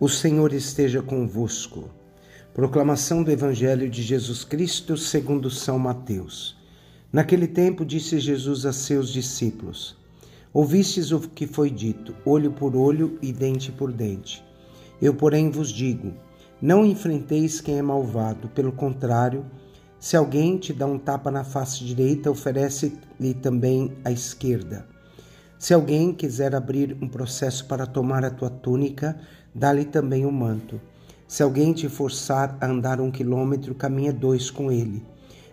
O Senhor esteja convosco. Proclamação do Evangelho de Jesus Cristo segundo São Mateus. Naquele tempo disse Jesus a seus discípulos: Ouvistes o que foi dito, olho por olho e dente por dente. Eu, porém, vos digo: não enfrenteis quem é malvado, pelo contrário, se alguém te dá um tapa na face direita, oferece-lhe também a esquerda. Se alguém quiser abrir um processo para tomar a tua túnica, dá-lhe também o um manto. Se alguém te forçar a andar um quilômetro, caminha dois com ele.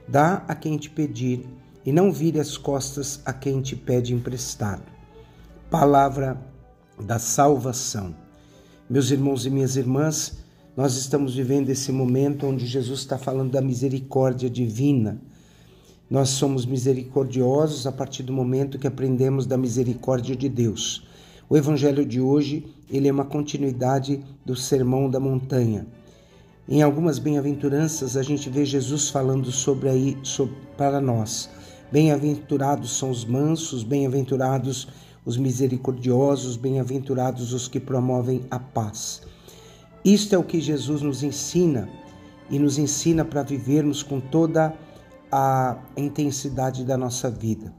Dá a quem te pedir, e não vire as costas a quem te pede emprestado. Palavra da salvação. Meus irmãos e minhas irmãs, nós estamos vivendo esse momento onde Jesus está falando da misericórdia divina nós somos misericordiosos a partir do momento que aprendemos da misericórdia de Deus. O evangelho de hoje, ele é uma continuidade do Sermão da Montanha. Em algumas bem-aventuranças a gente vê Jesus falando sobre aí sobre, para nós. Bem-aventurados são os mansos, bem-aventurados os misericordiosos, bem-aventurados os que promovem a paz. Isto é o que Jesus nos ensina e nos ensina para vivermos com toda a a intensidade da nossa vida.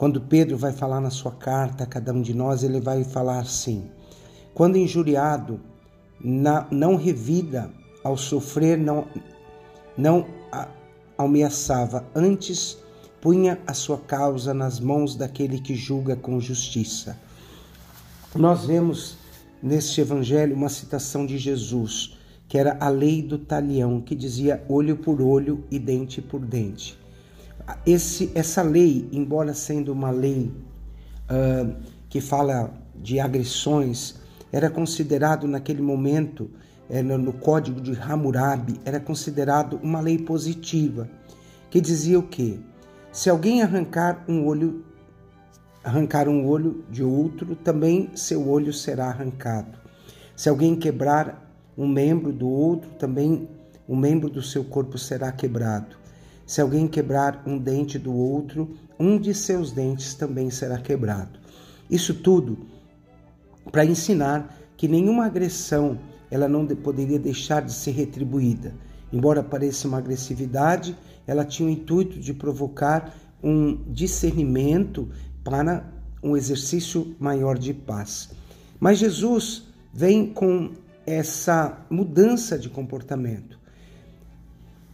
Quando Pedro vai falar na sua carta a cada um de nós, ele vai falar assim: quando injuriado, não revida, ao sofrer, não, não ameaçava, antes punha a sua causa nas mãos daquele que julga com justiça. Nós vemos neste evangelho uma citação de Jesus que era a lei do talião, que dizia olho por olho e dente por dente. Esse, essa lei, embora sendo uma lei uh, que fala de agressões, era considerado naquele momento, eh, no Código de Hammurabi, era considerado uma lei positiva, que dizia o quê? Se alguém arrancar um olho, arrancar um olho de outro, também seu olho será arrancado. Se alguém quebrar um membro do outro, também um membro do seu corpo será quebrado. Se alguém quebrar um dente do outro, um de seus dentes também será quebrado. Isso tudo para ensinar que nenhuma agressão ela não poderia deixar de ser retribuída. Embora pareça uma agressividade, ela tinha o intuito de provocar um discernimento para um exercício maior de paz. Mas Jesus vem com essa mudança de comportamento.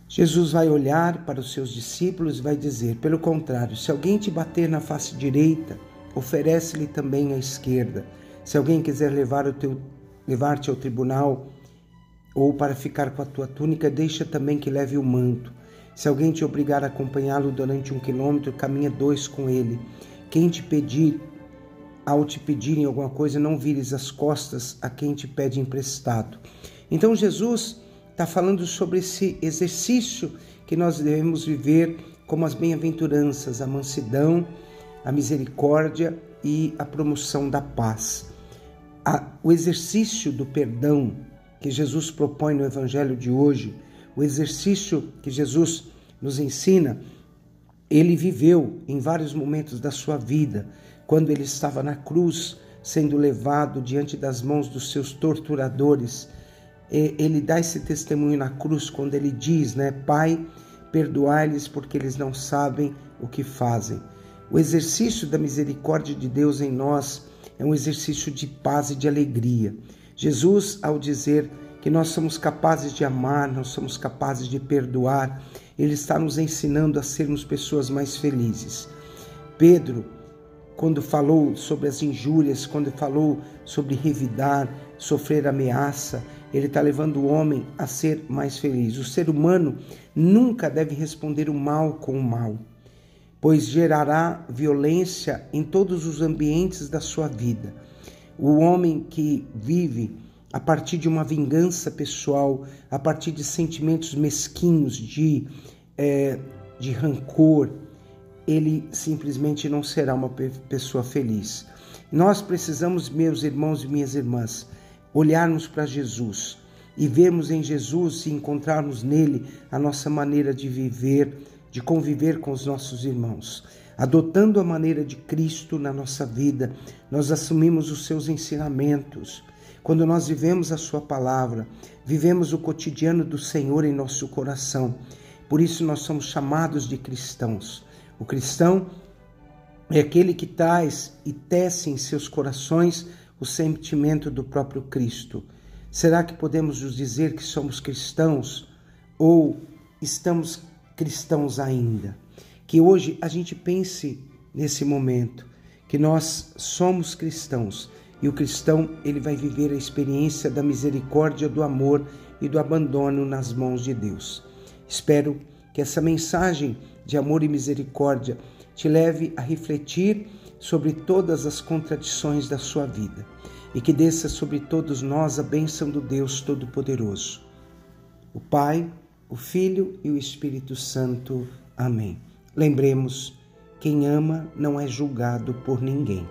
Jesus vai olhar para os seus discípulos e vai dizer: pelo contrário, se alguém te bater na face direita, oferece-lhe também a esquerda. Se alguém quiser levar o teu levar-te ao tribunal ou para ficar com a tua túnica, deixa também que leve o manto. Se alguém te obrigar a acompanhá-lo durante um quilômetro, caminha dois com ele. Quem te pedir ao te pedirem alguma coisa, não vires as costas a quem te pede emprestado. Então Jesus está falando sobre esse exercício que nós devemos viver como as bem-aventuranças, a mansidão, a misericórdia e a promoção da paz. O exercício do perdão que Jesus propõe no Evangelho de hoje, o exercício que Jesus nos ensina, ele viveu em vários momentos da sua vida quando ele estava na cruz, sendo levado diante das mãos dos seus torturadores, ele dá esse testemunho na cruz quando ele diz, né, Pai, perdoai-lhes porque eles não sabem o que fazem. O exercício da misericórdia de Deus em nós é um exercício de paz e de alegria. Jesus, ao dizer que nós somos capazes de amar, nós somos capazes de perdoar, ele está nos ensinando a sermos pessoas mais felizes. Pedro, quando falou sobre as injúrias, quando falou sobre revidar, sofrer ameaça, ele está levando o homem a ser mais feliz. O ser humano nunca deve responder o mal com o mal, pois gerará violência em todos os ambientes da sua vida. O homem que vive a partir de uma vingança pessoal, a partir de sentimentos mesquinhos, de, é, de rancor, ele simplesmente não será uma pessoa feliz. Nós precisamos, meus irmãos e minhas irmãs, olharmos para Jesus e vermos em Jesus e encontrarmos nele a nossa maneira de viver, de conviver com os nossos irmãos. Adotando a maneira de Cristo na nossa vida, nós assumimos os seus ensinamentos. Quando nós vivemos a Sua palavra, vivemos o cotidiano do Senhor em nosso coração. Por isso nós somos chamados de cristãos. O cristão é aquele que traz e tece em seus corações o sentimento do próprio Cristo. Será que podemos nos dizer que somos cristãos ou estamos cristãos ainda? Que hoje a gente pense nesse momento que nós somos cristãos e o cristão ele vai viver a experiência da misericórdia, do amor e do abandono nas mãos de Deus. Espero que essa mensagem de amor e misericórdia te leve a refletir sobre todas as contradições da sua vida e que desça sobre todos nós a bênção do Deus Todo-Poderoso. O Pai, o Filho e o Espírito Santo. Amém. Lembremos, quem ama não é julgado por ninguém.